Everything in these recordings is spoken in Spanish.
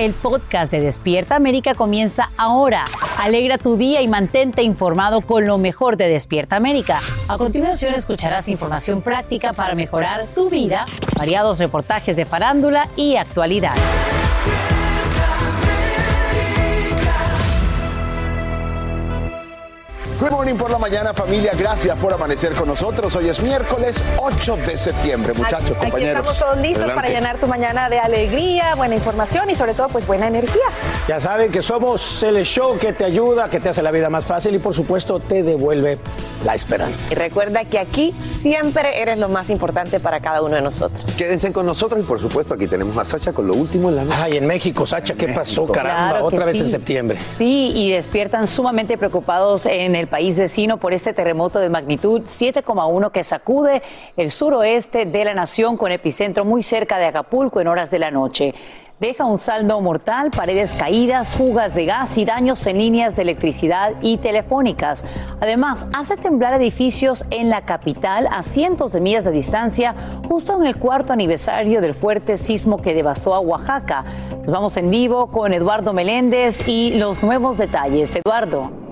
El podcast de Despierta América comienza ahora. Alegra tu día y mantente informado con lo mejor de Despierta América. A continuación escucharás información práctica para mejorar tu vida, variados reportajes de farándula y actualidad. Good morning por la mañana, familia. Gracias por amanecer con nosotros. Hoy es miércoles 8 de septiembre, muchachos, Aquí compañeros. estamos todos listos Adelante. para llenar tu mañana de alegría, buena información y sobre todo pues buena energía. Ya saben que somos el show que te ayuda, que te hace la vida más fácil y por supuesto te devuelve la esperanza. Y recuerda que aquí siempre eres lo más importante para cada uno de nosotros. Quédense con nosotros y por supuesto aquí tenemos a Sacha con lo último en la noche. Ay, en México, Sacha, ¿qué pasó? Caramba, Claro otra vez sí. en septiembre. Sí, y despiertan sumamente preocupados en el país vecino por este terremoto de magnitud 7,1 que sacude el suroeste de la nación con epicentro muy cerca de Acapulco en horas de la noche. Deja un saldo mortal, paredes caídas, fugas de gas y daños en líneas de electricidad y telefónicas. Además, hace temblar edificios en la capital a cientos de millas de distancia, justo en el cuarto aniversario del fuerte sismo que devastó a Oaxaca. Nos vamos en vivo con Eduardo Meléndez y los nuevos detalles. Eduardo.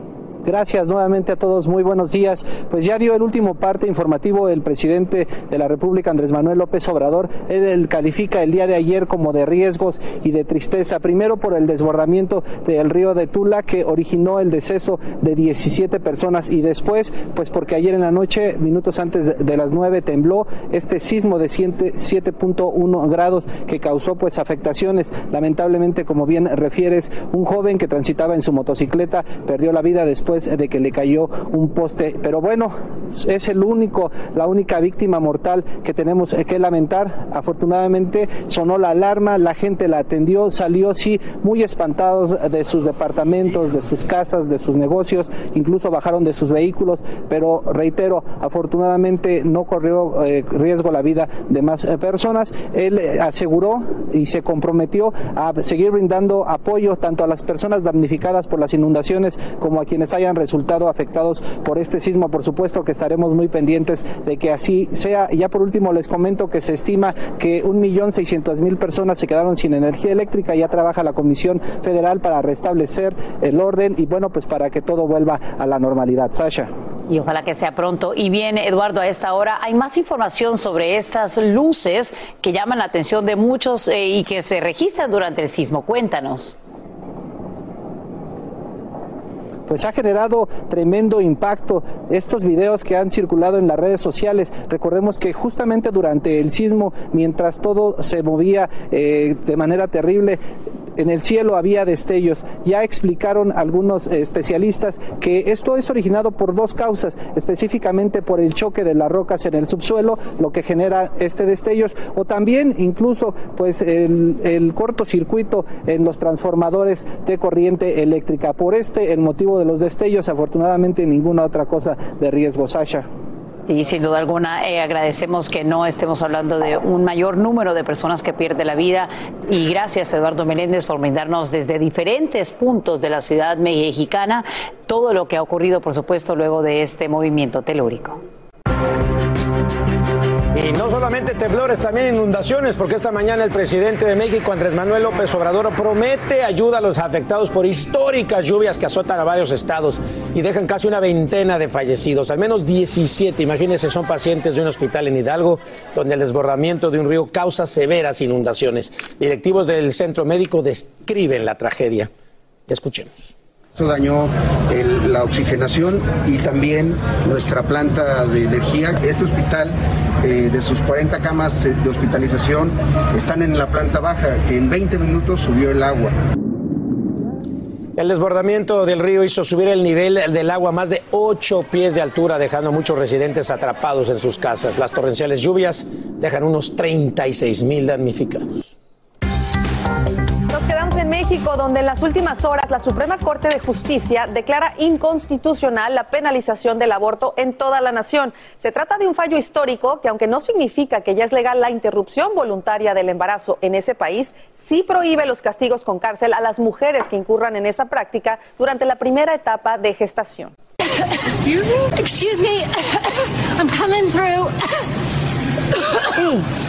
Gracias nuevamente a todos, muy buenos días. Pues ya dio el último parte informativo el presidente de la República, Andrés Manuel López Obrador. Él, califica el día de ayer como de riesgos y de tristeza. Primero por el desbordamiento del río de Tula que originó el deceso de 17 personas y después, pues porque ayer en la noche, minutos antes de, las 9, tembló este sismo de 7 7.1 grados que causó pues afectaciones. Lamentablemente, como bien refieres, un joven que transitaba en su motocicleta perdió la vida después de que le cayó un poste. Pero bueno, es el único, la única víctima mortal que tenemos que lamentar. Afortunadamente sonó la alarma, la gente la atendió, salió sí muy espantados de sus departamentos, de sus casas, de sus negocios, incluso bajaron de sus vehículos, pero reitero, afortunadamente no corrió eh, riesgo la vida de más eh, personas. Él eh, aseguró y se comprometió a seguir brindando apoyo tanto a las personas damnificadas por las inundaciones como a quienes hayan resultado afectados por este sismo. Por supuesto que estaremos muy pendientes de que así sea. Y ya por último les comento que se estima que un millón seiscientos mil personas se quedaron sin energía eléctrica. Ya trabaja la Comisión Federal para restablecer el orden y bueno, pues para que todo vuelva a la normalidad. Sasha. Y ojalá que sea pronto. Y bien, Eduardo, a esta hora hay más información sobre estas luces que llaman la atención de muchos eh, y que se registran durante el sismo. Cuéntanos. Pues ha generado tremendo impacto estos videos que han circulado en las redes sociales. Recordemos que justamente durante el sismo, mientras todo se movía eh, de manera terrible, en el cielo había destellos. Ya explicaron algunos especialistas que esto es originado por dos causas, específicamente por el choque de las rocas en el subsuelo, lo que genera este destellos, o también incluso pues el, el cortocircuito en los transformadores de corriente eléctrica. Por este, el motivo de los destellos, afortunadamente ninguna otra cosa de riesgo, Sasha. Sí, sin duda alguna, eh, agradecemos que no estemos hablando de un mayor número de personas que pierden la vida y gracias Eduardo Meléndez por brindarnos desde diferentes puntos de la ciudad mexicana todo lo que ha ocurrido, por supuesto, luego de este movimiento telúrico. Y no solamente temblores, también inundaciones, porque esta mañana el presidente de México, Andrés Manuel López Obrador, promete ayuda a los afectados por históricas lluvias que azotan a varios estados y dejan casi una veintena de fallecidos, al menos 17. Imagínense, son pacientes de un hospital en Hidalgo, donde el desbordamiento de un río causa severas inundaciones. Directivos del centro médico describen la tragedia. Escuchemos. Eso dañó la oxigenación y también nuestra planta de energía. Este hospital, eh, de sus 40 camas eh, de hospitalización, están en la planta baja, que en 20 minutos subió el agua. El desbordamiento del río hizo subir el nivel del agua a más de 8 pies de altura, dejando a muchos residentes atrapados en sus casas. Las torrenciales lluvias dejan unos 36 mil damnificados. México, donde en las últimas horas la Suprema Corte de Justicia declara inconstitucional la penalización del aborto en toda la nación. Se trata de un fallo histórico que, aunque no significa que ya es legal la interrupción voluntaria del embarazo en ese país, sí prohíbe los castigos con cárcel a las mujeres que incurran en esa práctica durante la primera etapa de gestación. Excuse me? Excuse me. I'm coming through.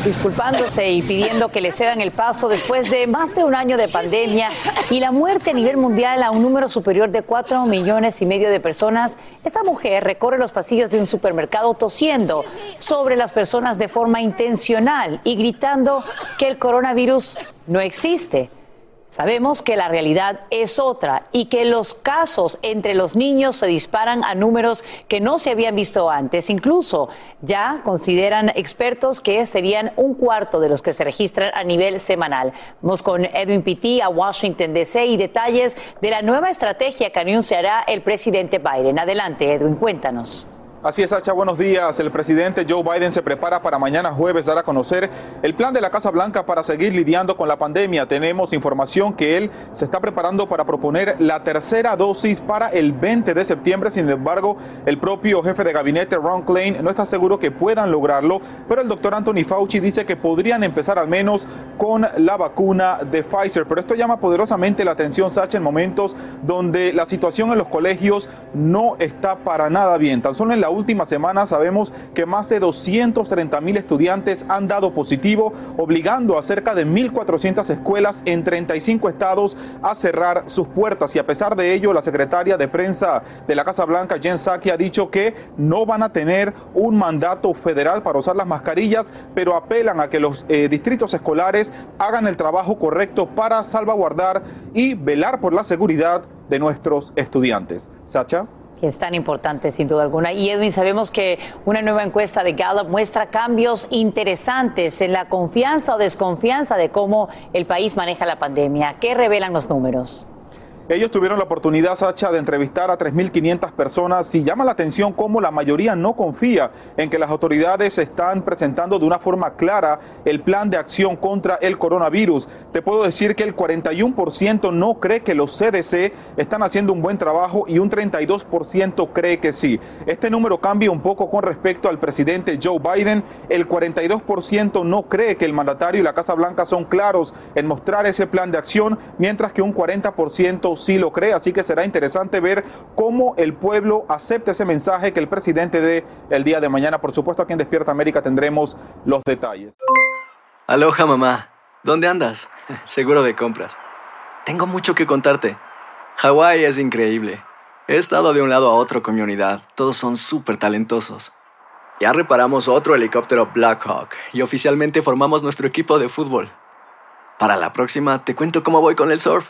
Disculpándose y pidiendo que le cedan el paso después de más de un año de pandemia y la muerte a nivel mundial a un número superior de 4 millones y medio de personas, esta mujer recorre los pasillos de un supermercado tosiendo sobre las personas de forma intencional y gritando que el coronavirus no existe. Sabemos que la realidad es otra y que los casos entre los niños se disparan a números que no se habían visto antes. Incluso ya consideran expertos que serían un cuarto de los que se registran a nivel semanal. Vamos con Edwin Pitti a Washington, D.C. y detalles de la nueva estrategia que anunciará el presidente Biden. Adelante, Edwin, cuéntanos. Así es, Sacha, buenos días. El presidente Joe Biden se prepara para mañana jueves dar a conocer el plan de la Casa Blanca para seguir lidiando con la pandemia. Tenemos información que él se está preparando para proponer la tercera dosis para el 20 de septiembre. Sin embargo, el propio jefe de gabinete, Ron Klein, no está seguro que puedan lograrlo, pero el doctor Anthony Fauci dice que podrían empezar al menos con la vacuna de Pfizer. Pero esto llama poderosamente la atención, Sacha, en momentos donde la situación en los colegios no está para nada bien. Tan solo en la última semana sabemos que más de 230 mil estudiantes han dado positivo, obligando a cerca de 1.400 escuelas en 35 estados a cerrar sus puertas. Y a pesar de ello, la secretaria de prensa de la Casa Blanca, Jen Psaki, ha dicho que no van a tener un mandato federal para usar las mascarillas, pero apelan a que los eh, distritos escolares hagan el trabajo correcto para salvaguardar y velar por la seguridad de nuestros estudiantes. Sacha. Es tan importante sin duda alguna. Y Edwin, sabemos que una nueva encuesta de Gallup muestra cambios interesantes en la confianza o desconfianza de cómo el país maneja la pandemia. ¿Qué revelan los números? Ellos tuvieron la oportunidad, Sacha, de entrevistar a 3.500 personas y llama la atención cómo la mayoría no confía en que las autoridades están presentando de una forma clara el plan de acción contra el coronavirus. Te puedo decir que el 41% no cree que los CDC están haciendo un buen trabajo y un 32% cree que sí. Este número cambia un poco con respecto al presidente Joe Biden. El 42% no cree que el mandatario y la Casa Blanca son claros en mostrar ese plan de acción, mientras que un 40% sí lo cree, así que será interesante ver cómo el pueblo acepta ese mensaje que el presidente dé el día de mañana. Por supuesto, aquí en Despierta América tendremos los detalles. Aloha mamá, ¿dónde andas? Seguro de compras. Tengo mucho que contarte. Hawái es increíble. He estado de un lado a otro con mi unidad. Todos son súper talentosos. Ya reparamos otro helicóptero Blackhawk y oficialmente formamos nuestro equipo de fútbol. Para la próxima te cuento cómo voy con el surf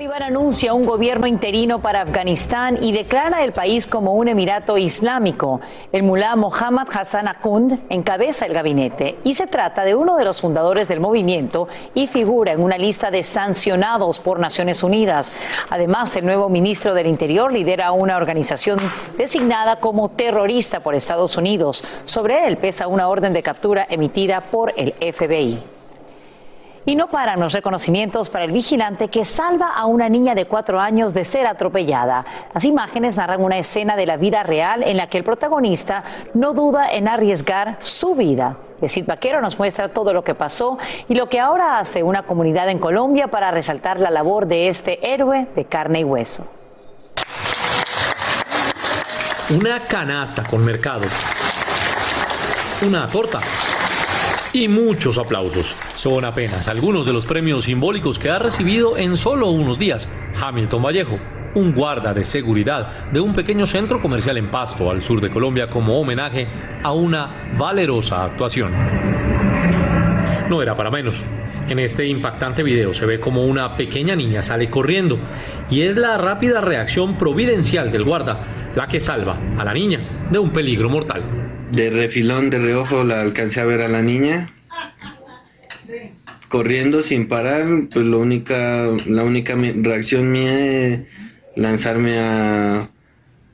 Talibán anuncia un gobierno interino para Afganistán y declara el país como un emirato islámico. El mulá Mohammad Hassan Akund encabeza el gabinete y se trata de uno de los fundadores del movimiento y figura en una lista de sancionados por Naciones Unidas. Además, el nuevo ministro del Interior lidera una organización designada como terrorista por Estados Unidos. Sobre él pesa una orden de captura emitida por el FBI. Y no paran los reconocimientos para el vigilante que salva a una niña de cuatro años de ser atropellada. Las imágenes narran una escena de la vida real en la que el protagonista no duda en arriesgar su vida. Yesid Vaquero nos muestra todo lo que pasó y lo que ahora hace una comunidad en Colombia para resaltar la labor de este héroe de carne y hueso. Una canasta con mercado. Una torta y muchos aplausos. Son apenas algunos de los premios simbólicos que ha recibido en solo unos días Hamilton Vallejo, un guarda de seguridad de un pequeño centro comercial en Pasto, al sur de Colombia, como homenaje a una valerosa actuación. No era para menos. En este impactante video se ve como una pequeña niña sale corriendo y es la rápida reacción providencial del guarda la que salva a la niña de un peligro mortal. De refilón, de reojo, la alcancé a ver a la niña. Corriendo sin parar, pues la única, la única reacción mía es lanzarme a,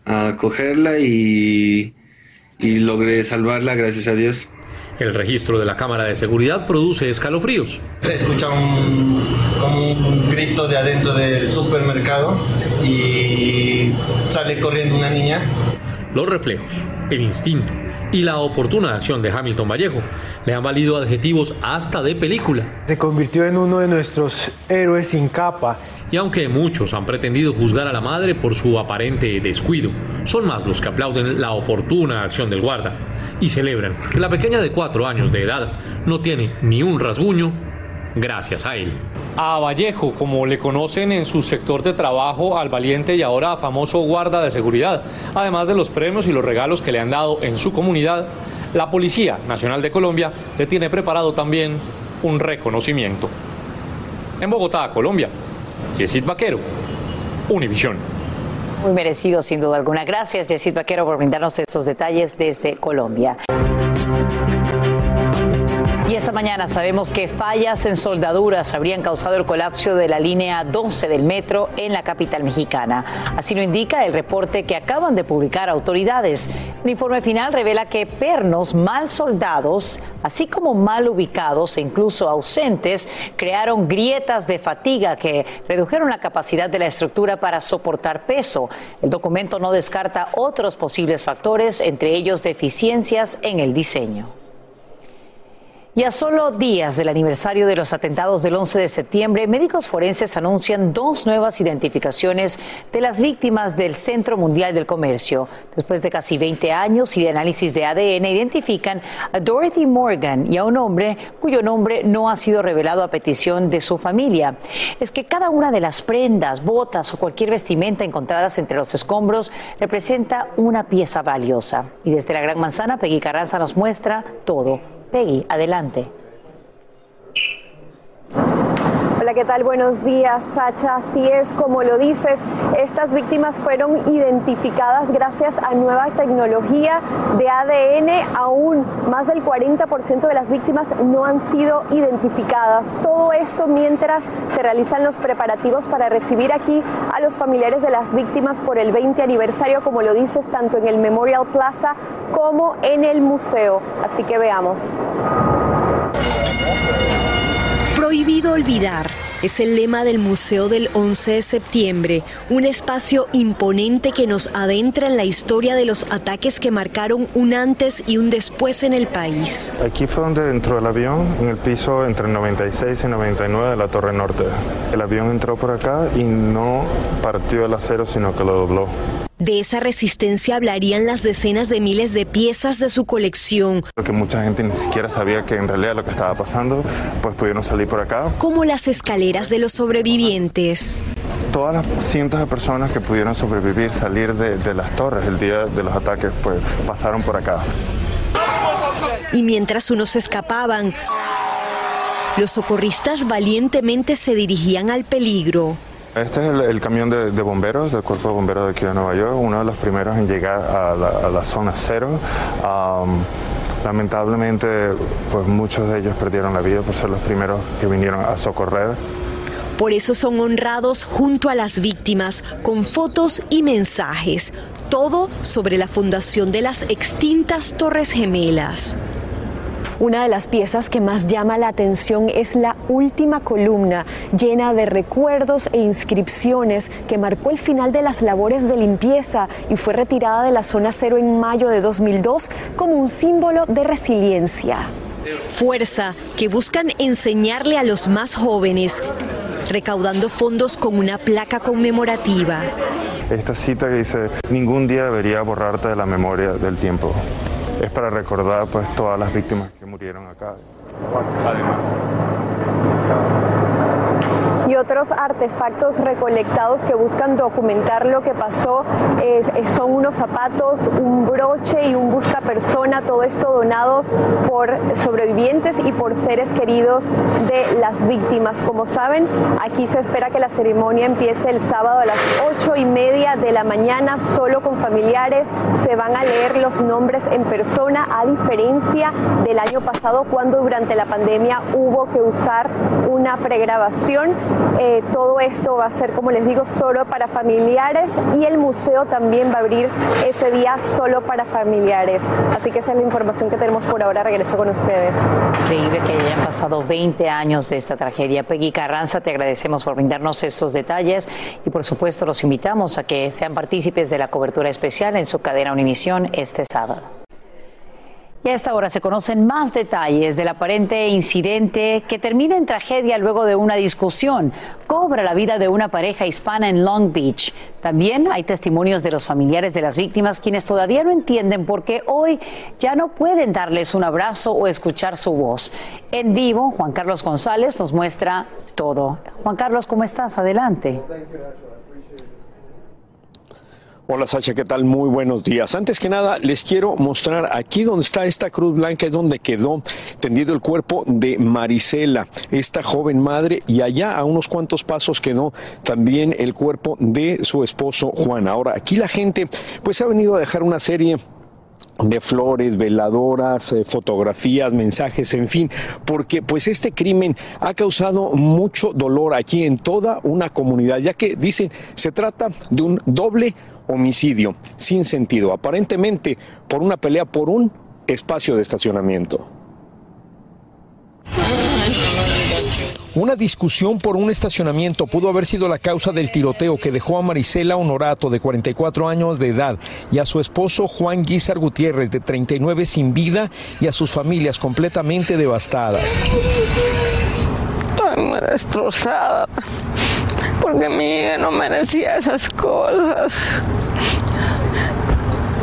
a cogerla y, y logré salvarla, gracias a Dios. El registro de la cámara de seguridad produce escalofríos. Se escucha un, como un grito de adentro del supermercado y sale corriendo una niña. Los reflejos, el instinto y la oportuna acción de Hamilton Vallejo le han valido adjetivos hasta de película. Se convirtió en uno de nuestros héroes sin capa. Y aunque muchos han pretendido juzgar a la madre por su aparente descuido, son más los que aplauden la oportuna acción del guarda y celebran que la pequeña de cuatro años de edad no tiene ni un rasguño gracias a él. A Vallejo, como le conocen en su sector de trabajo, al valiente y ahora famoso guarda de seguridad, además de los premios y los regalos que le han dado en su comunidad, la Policía Nacional de Colombia le tiene preparado también un reconocimiento. En Bogotá, Colombia, Yesid Vaquero, Univisión. Muy merecido, sin duda alguna. Gracias, Yesid Vaquero, por brindarnos estos detalles desde Colombia. Y esta mañana sabemos que fallas en soldaduras habrían causado el colapso de la línea 12 del metro en la capital mexicana. Así lo indica el reporte que acaban de publicar autoridades. El informe final revela que pernos mal soldados, así como mal ubicados e incluso ausentes, crearon grietas de fatiga que redujeron la capacidad de la estructura para soportar peso. El documento no descarta otros posibles factores, entre ellos deficiencias en el diseño. Y a solo días del aniversario de los atentados del 11 de septiembre, médicos forenses anuncian dos nuevas identificaciones de las víctimas del Centro Mundial del Comercio. Después de casi 20 años y de análisis de ADN, identifican a Dorothy Morgan y a un hombre cuyo nombre no ha sido revelado a petición de su familia. Es que cada una de las prendas, botas o cualquier vestimenta encontradas entre los escombros representa una pieza valiosa. Y desde la Gran Manzana, Peggy Carranza nos muestra todo Peggy, adelante. Hola, ¿qué tal? Buenos días, Sacha. Así es, como lo dices, estas víctimas fueron identificadas gracias a nueva tecnología de ADN. Aún más del 40% de las víctimas no han sido identificadas. Todo esto mientras se realizan los preparativos para recibir aquí a los familiares de las víctimas por el 20 aniversario, como lo dices, tanto en el Memorial Plaza como en el museo. Así que veamos. Prohibido olvidar. Es el lema del Museo del 11 de septiembre, un espacio imponente que nos adentra en la historia de los ataques que marcaron un antes y un después en el país. Aquí fue donde entró el avión, en el piso entre 96 y 99 de la Torre Norte. El avión entró por acá y no partió el acero, sino que lo dobló. De esa resistencia hablarían las decenas de miles de piezas de su colección. Que mucha gente ni siquiera sabía que en realidad lo que estaba pasando, pues pudieron salir por acá. Como las escaleras de los sobrevivientes. Todas las cientos de personas que pudieron sobrevivir, salir de, de las torres el día de los ataques, pues pasaron por acá. Y mientras unos escapaban, los socorristas valientemente se dirigían al peligro. Este es el, el camión de, de, bomberos, del Cuerpo de Bomberos de aquí de Nueva York, uno de los primeros en llegar a la, a la zona cero. Um, lamentablemente, pues muchos de ellos perdieron la vida por ser los primeros que vinieron a socorrer. Por eso son honrados junto a las víctimas con fotos y mensajes, todo sobre la fundación de las extintas Torres Gemelas. Una de las piezas que más llama la atención es la última columna, llena de recuerdos e inscripciones que marcó el final de las labores de limpieza y fue retirada de la zona cero en mayo de 2002 como un símbolo de resiliencia. Fuerza que buscan enseñarle a los más jóvenes, recaudando fondos con una placa conmemorativa. Esta cita que dice, ningún día debería borrarte de la memoria del tiempo es para recordar pues todas las víctimas que murieron acá. Además. Otros artefactos recolectados que buscan documentar lo que pasó eh, son unos zapatos, un broche y un busca persona, todo esto donados por sobrevivientes y por seres queridos de las víctimas. Como saben, aquí se espera que la ceremonia empiece el sábado a las ocho y media de la mañana, solo con familiares. Se van a leer los nombres en persona, a diferencia del año pasado, cuando durante la pandemia hubo que usar una pregrabación. Eh, todo esto va a ser, como les digo, solo para familiares y el museo también va a abrir ese día solo para familiares. Así que esa es la información que tenemos por ahora. Regreso con ustedes. Increíble que hayan pasado 20 años de esta tragedia. Peggy Carranza, te agradecemos por brindarnos estos detalles y por supuesto los invitamos a que sean partícipes de la cobertura especial en su cadena Univisión este sábado. Y a esta hora se conocen más detalles del aparente incidente que termina en tragedia luego de una discusión. Cobra la vida de una pareja hispana en Long Beach. También hay testimonios de los familiares de las víctimas quienes todavía no entienden por qué hoy ya no pueden darles un abrazo o escuchar su voz. En vivo, Juan Carlos González nos muestra todo. Juan Carlos, ¿cómo estás? Adelante. Hola Sacha, ¿qué tal? Muy buenos días. Antes que nada, les quiero mostrar aquí donde está esta cruz blanca, es donde quedó tendido el cuerpo de Marisela, esta joven madre, y allá a unos cuantos pasos quedó también el cuerpo de su esposo Juan. Ahora, aquí la gente pues ha venido a dejar una serie de flores, veladoras, eh, fotografías, mensajes, en fin, porque pues este crimen ha causado mucho dolor aquí en toda una comunidad, ya que dicen se trata de un doble homicidio sin sentido, aparentemente por una pelea por un espacio de estacionamiento. Una discusión por un estacionamiento pudo haber sido la causa del tiroteo que dejó a Marisela Honorato, de 44 años de edad, y a su esposo Juan Guizar Gutiérrez, de 39, sin vida, y a sus familias completamente devastadas. Destrozada, porque mi hija no merecía esas cosas.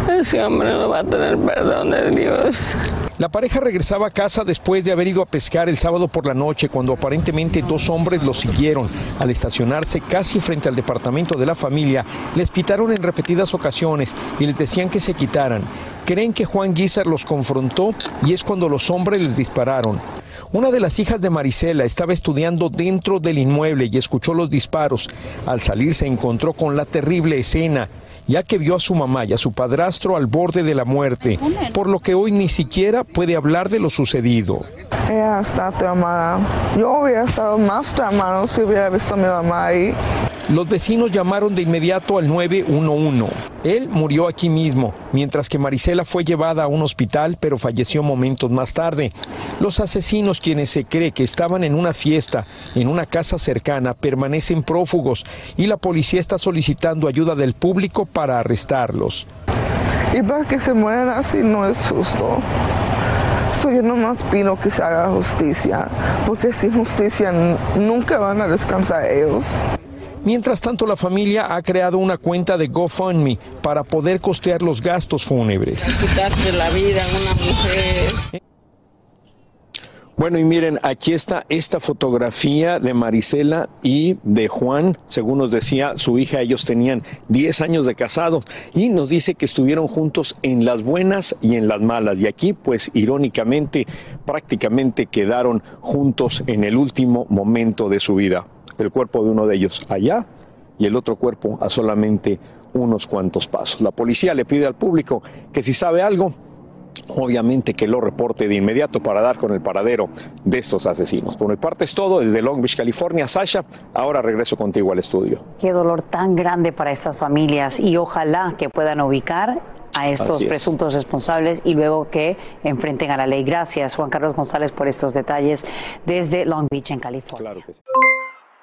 Ese hombre no va a tener perdón de Dios. La pareja regresaba a casa después de haber ido a pescar el sábado por la noche cuando aparentemente dos hombres los siguieron. Al estacionarse casi frente al departamento de la familia, les pitaron en repetidas ocasiones y les decían que se quitaran. Creen que Juan Guizar los confrontó y es cuando los hombres les dispararon. Una de las hijas de Marisela estaba estudiando dentro del inmueble y escuchó los disparos. Al salir se encontró con la terrible escena ya que vio a su mamá y a su padrastro al borde de la muerte, por lo que hoy ni siquiera puede hablar de lo sucedido. Ella está traumada. Yo hubiera estado más traumado si hubiera visto a mi mamá ahí. Los vecinos llamaron de inmediato al 911. Él murió aquí mismo, mientras que Marisela fue llevada a un hospital, pero falleció momentos más tarde. Los asesinos, quienes se cree que estaban en una fiesta en una casa cercana, permanecen prófugos y la policía está solicitando ayuda del público para arrestarlos. Y para que se mueran así no es justo. Yo nomás pido que se haga justicia, porque sin justicia nunca van a descansar ellos. Mientras tanto, la familia ha creado una cuenta de GoFundMe para poder costear los gastos fúnebres. Quitarte la vida a una mujer. Bueno, y miren, aquí está esta fotografía de Marisela y de Juan. Según nos decía su hija, ellos tenían 10 años de casado y nos dice que estuvieron juntos en las buenas y en las malas. Y aquí, pues, irónicamente, prácticamente quedaron juntos en el último momento de su vida. El cuerpo de uno de ellos allá y el otro cuerpo a solamente unos cuantos pasos. La policía le pide al público que si sabe algo, obviamente que lo reporte de inmediato para dar con el paradero de estos asesinos. Por mi parte es todo desde Long Beach, California. Sasha, ahora regreso contigo al estudio. Qué dolor tan grande para estas familias y ojalá que puedan ubicar a estos es. presuntos responsables y luego que enfrenten a la ley. Gracias, Juan Carlos González, por estos detalles desde Long Beach, en California.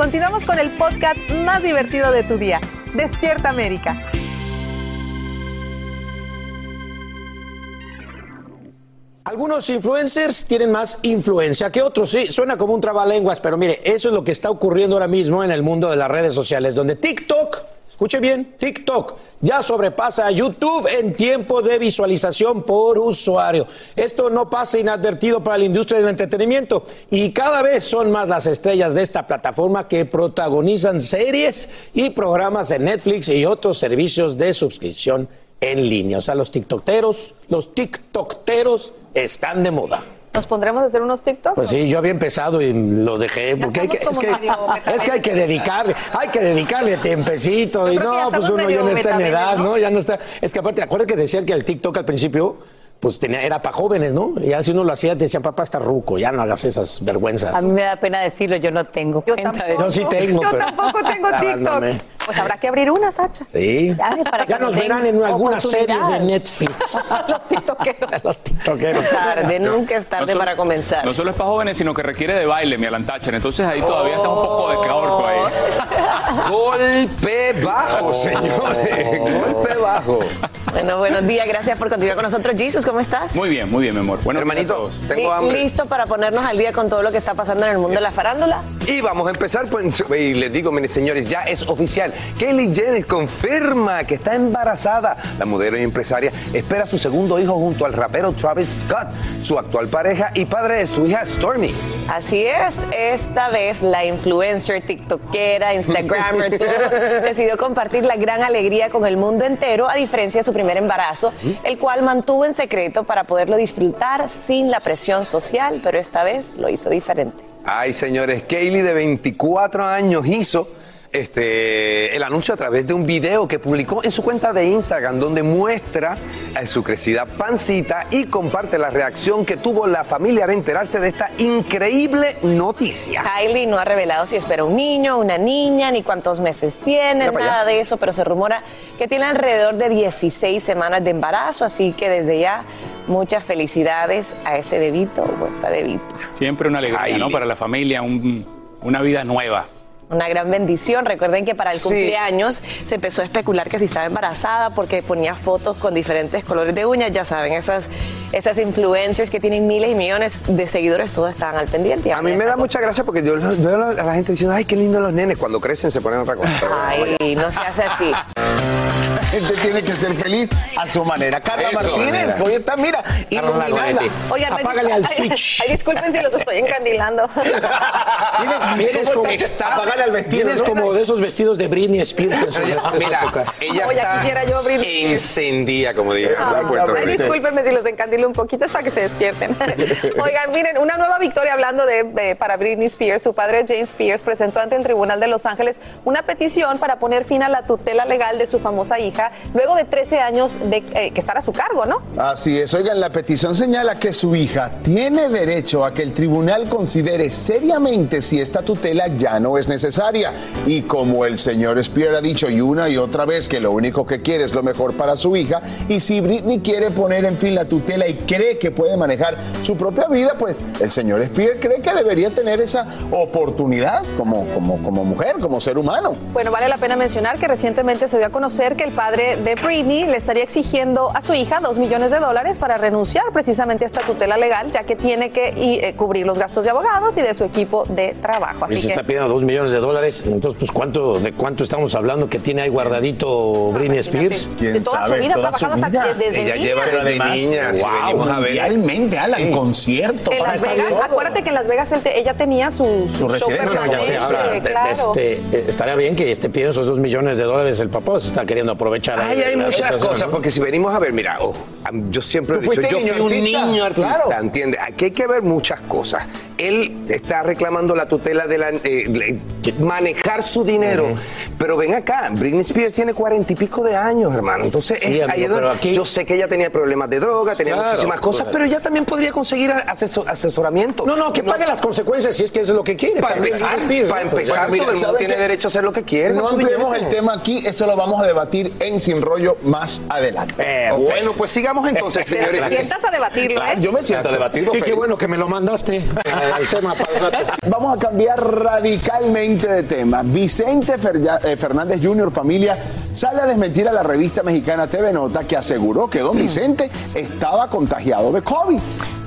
Continuamos con el podcast más divertido de tu día, Despierta América. Algunos influencers tienen más influencia que otros, sí, suena como un trabalenguas, pero mire, eso es lo que está ocurriendo ahora mismo en el mundo de las redes sociales, donde TikTok, escuche bien, TikTok ya sobrepasa a YouTube en tiempo de visualización por usuario. Esto no pasa inadvertido para la industria del entretenimiento y cada vez son más las estrellas de esta plataforma que protagonizan series y programas en Netflix y otros servicios de suscripción en línea. O sea, los TikTokeros, los TikTokeros están de moda. ¿Nos pondremos a hacer unos TikToks? Pues sí, yo había empezado y lo dejé porque hay que, es, que, es que hay que dedicarle, hay que dedicarle tiempecito y no, pues uno ya no está en edad, ¿no? ¿no? Ya no está. Es que aparte, acuérdate que decían que el TikTok al principio pues tenía, era para jóvenes, ¿no? Y ya si uno lo hacía, decían, papá, está ruco, ya no hagas esas vergüenzas. A mí me da pena decirlo, yo no tengo cuenta de Yo sí tengo, Yo pero- tampoco tengo TikTok. Pues habrá que abrir una, Sacha. Sí. Ya, para que Ya nos verán en alguna serie de Netflix. Los tiktokeros. Los tiktokeros. tarde, nunca es tarde No solo- para comenzar. No solo es para jóvenes, sino que requiere de baile, mi Alantacher. Entonces ahí todavía está un poco de caorco ahí. Golpe bajo, señores. Golpe bajo. Bueno, buenos días, gracias por continuar con nosotros. Jesus, ¿cómo estás? Muy bien, muy bien, mi amor. Bueno, Hermanito, tengo hambre. ¿Listo para ponernos al día con todo lo que está pasando en el mundo de la farándula? Y vamos a empezar, pues, y les digo, miren, señores, ya es oficial. Mundial. Kylie Jenner confirma que está embarazada. La modelo y empresaria espera su segundo hijo junto al rapero Travis Scott, su actual pareja y padre de su hija Stormy. Así es, esta vez la influencer, tiktokera, instagrammer, todo, decidió compartir la gran alegría con el mundo entero a diferencia de su primer embarazo, el cual mantuvo en secreto para poderlo disfrutar sin la presión social, pero esta vez lo hizo diferente. Ay, señores, Kaylee de 24 años hizo este, el anuncio a través de un video que publicó en su cuenta de Instagram donde muestra a su crecida pancita y comparte la reacción que tuvo la familia al enterarse de esta increíble noticia. Kylie no ha revelado si espera un niño, una niña, ni cuántos meses tiene, nada allá. de eso, pero se rumora que tiene alrededor de 16 semanas de embarazo, así que desde ya muchas felicidades a ese bebito o esa bebita. Siempre una alegría, ¿no? Para la familia, un- una vida nueva. Una gran bendición. Recuerden que para el Sí. cumpleaños se empezó a especular que si estaba embarazada porque ponía fotos con diferentes colores de uñas. Ya saben, esas, esas influencers que tienen miles y millones de seguidores, todos estaban al pendiente. A mí me da mucha gracia porque yo veo a la gente diciendo, ay, qué lindo los nenes. Cuando crecen se ponen otra cosa. Ay, no se hace así. Gente tiene que ser feliz a su manera. Carla Eso. Martínez, hoy está, mira, iluminada. Oigan, Apágale al ay, switch. Ay, disculpen si los estoy encandilando. Vienes como, Apágale al vestido, vienes ¿no? como de esos vestidos de Britney Spears en sus mira, épocas. ella Oye, está quisiera yo abrir- encendida, como Ay, Rico. discúlpenme si los encandilo un poquito es para que se despierten. Oigan, miren, una nueva victoria hablando de, de- para Britney Spears. Su padre James Spears presentó ante el Tribunal de Los Ángeles una petición para poner fin a la tutela legal de su famosa hija luego de 13 años de eh, que estar a su cargo, ¿no? Así es, oigan, la petición señala que su hija tiene derecho a que el tribunal considere seriamente si esta tutela ya no es necesaria. Y como el señor Spear ha dicho y una y otra vez que lo único que quiere es lo mejor para su hija, y si Britney quiere poner en fin la tutela y cree que puede manejar su propia vida, pues el señor Spear cree que debería tener esa oportunidad como, como, como mujer, como ser humano. Bueno, vale la pena mencionar que recientemente se dio a conocer que el padre de Britney le estaría exigiendo a su hija dos millones de dólares para renunciar precisamente a esta tutela legal, ya que tiene que y, eh, cubrir los gastos de abogados y de su equipo de trabajo. Y Así se que está pidiendo dos millones de dólares. Entonces, pues, ¿cuánto, ¿de cuánto estamos hablando que tiene ahí guardadito Britney Spears? de toda su vida, trabajando hasta que desde Ella niña. lleva desde además, niña, wow, a ver. mundialmente, Alan, Sí. concierto. En para Las estar Vegas, todo. acuérdate que en Las Vegas ella tenía su, Su residencia. No, no, ya sé, permanente, ahora, de- de claro. este, eh, estaría bien que esté pidiendo esos dos millones de dólares el papá, se está queriendo aprovechar. Ahí Ay, de hay la muchas cosas, ¿no? porque si venimos a ver, mira, oh, yo siempre he dicho, fuiste yo fui niño un artista, niño artista, claro. ¿entiendes? Aquí hay que ver muchas cosas. Él está reclamando la tutela de la, eh, manejar su dinero, pero ven acá, Britney Spears tiene cuarenta y pico de años, hermano, entonces Sí, es amigo, ahí es donde- pero aquí- yo sé que ella tenía problemas de droga, tenía Claro, muchísimas cosas, claro. pero ella también podría conseguir asesor- asesoramiento. No, no, que pague las consecuencias si es que eso es lo que quiere. Para empezar, Britney Spears, para. Pues, empezar, Bueno, mira, todo el mundo ¿sabe tiene derecho a hacer lo que quiere. No ampliemos el tema aquí, eso lo vamos a debatir en Sin Rollo más adelante. Eh, bueno, pues sigamos entonces, Pero te señores. sientas a debatirlo, ¿eh? Yo me siento a debatirlo. Sí, qué bueno que me lo mandaste Vamos a cambiar radicalmente de tema. Vicente eh, Fernández Jr., familia, sale a desmentir a la revista mexicana TV Nota que aseguró que don Vicente estaba contagiado de COVID.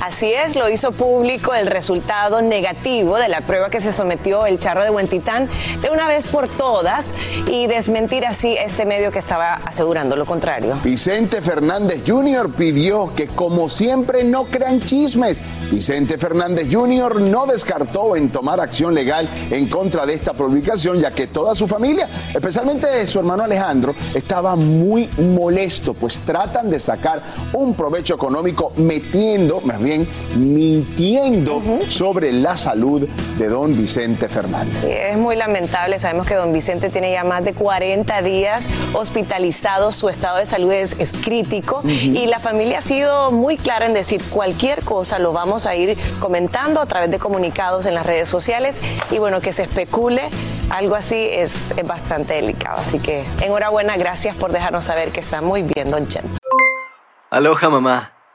Así es, lo hizo público el resultado negativo de la prueba que se sometió el charro de Huentitán de una vez por todas y desmentir así este medio que estaba asegurando lo contrario. Vicente Fernández Jr. pidió que, como siempre, no crean chismes. Vicente Fernández Jr. no descartó en tomar acción legal en contra de esta publicación, ya que toda su familia, especialmente su hermano Alejandro, estaba muy molesto, pues tratan de sacar un provecho económico metiendo, más bien mintiendo sobre la salud de don Vicente Fernández. Es muy lamentable, sabemos que don Vicente tiene ya más de 40 días hospitalizado, su estado de salud es, es crítico y la familia ha sido muy clara en decir cualquier cosa. Lo vamos a ir comentando a través de comunicados en las redes sociales. Y bueno, que se especule algo así es, es bastante delicado. Así que enhorabuena, gracias por dejarnos saber que está muy bien don Chen. Aloha mamá,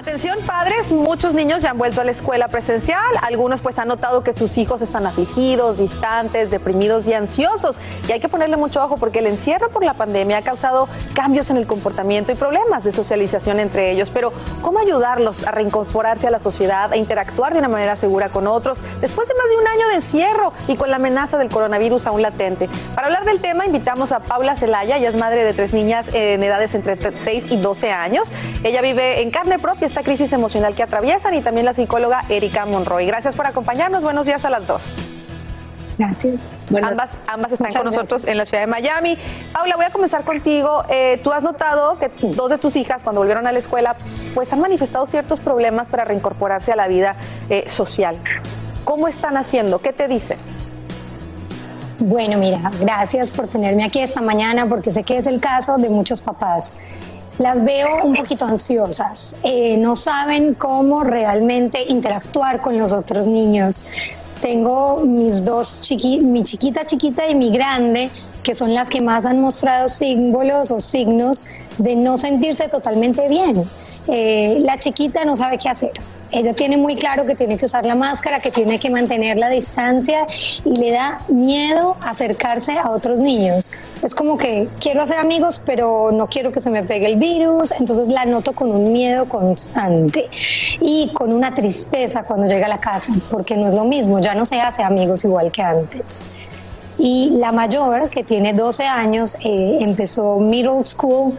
Atención padres, muchos niños ya han vuelto a la escuela presencial, algunos pues han notado que sus hijos están afligidos, distantes, deprimidos y ansiosos. Y hay que ponerle mucho ojo porque el encierro por la pandemia ha causado cambios en el comportamiento y problemas de socialización entre ellos, pero ¿cómo ayudarlos a reincorporarse a la sociedad, a interactuar de una manera segura con otros después de más de un año de encierro y con la amenaza del coronavirus aún latente? Para hablar del tema invitamos a Paula Celaya, ella es madre de tres niñas en edades entre 6 y 12 años, ella vive en carne propia esta crisis emocional que atraviesan y también la psicóloga Erika Monroy. Gracias por acompañarnos. Buenos días a las dos. Gracias. ambas, ambas están con nosotros en la ciudad de Miami. Paula, voy a comenzar contigo. Eh, Tú has notado que dos de tus hijas, cuando volvieron a la escuela, pues han manifestado ciertos problemas para reincorporarse a la vida eh, social. ¿Cómo están haciendo? ¿Qué te dicen? Bueno, mira, gracias por tenerme aquí esta mañana porque sé que es el caso de muchos papás las veo un poquito ansiosas, eh, no saben cómo realmente interactuar con los otros niños. Tengo mis dos chiqui mi chiquita chiquita y mi grande, que son las que más han mostrado símbolos o signos de no sentirse totalmente bien. Eh, la chiquita no sabe qué hacer ella tiene muy claro que tiene que usar la máscara, que tiene que mantener la distancia y le da miedo acercarse a otros niños. Es como que quiero hacer amigos, pero no quiero que se me pegue el virus, entonces la noto con un miedo constante y con una tristeza cuando llega a la casa, porque no es lo mismo, ya no se hace amigos igual que antes. Y la mayor, que tiene 12 años, eh, empezó middle school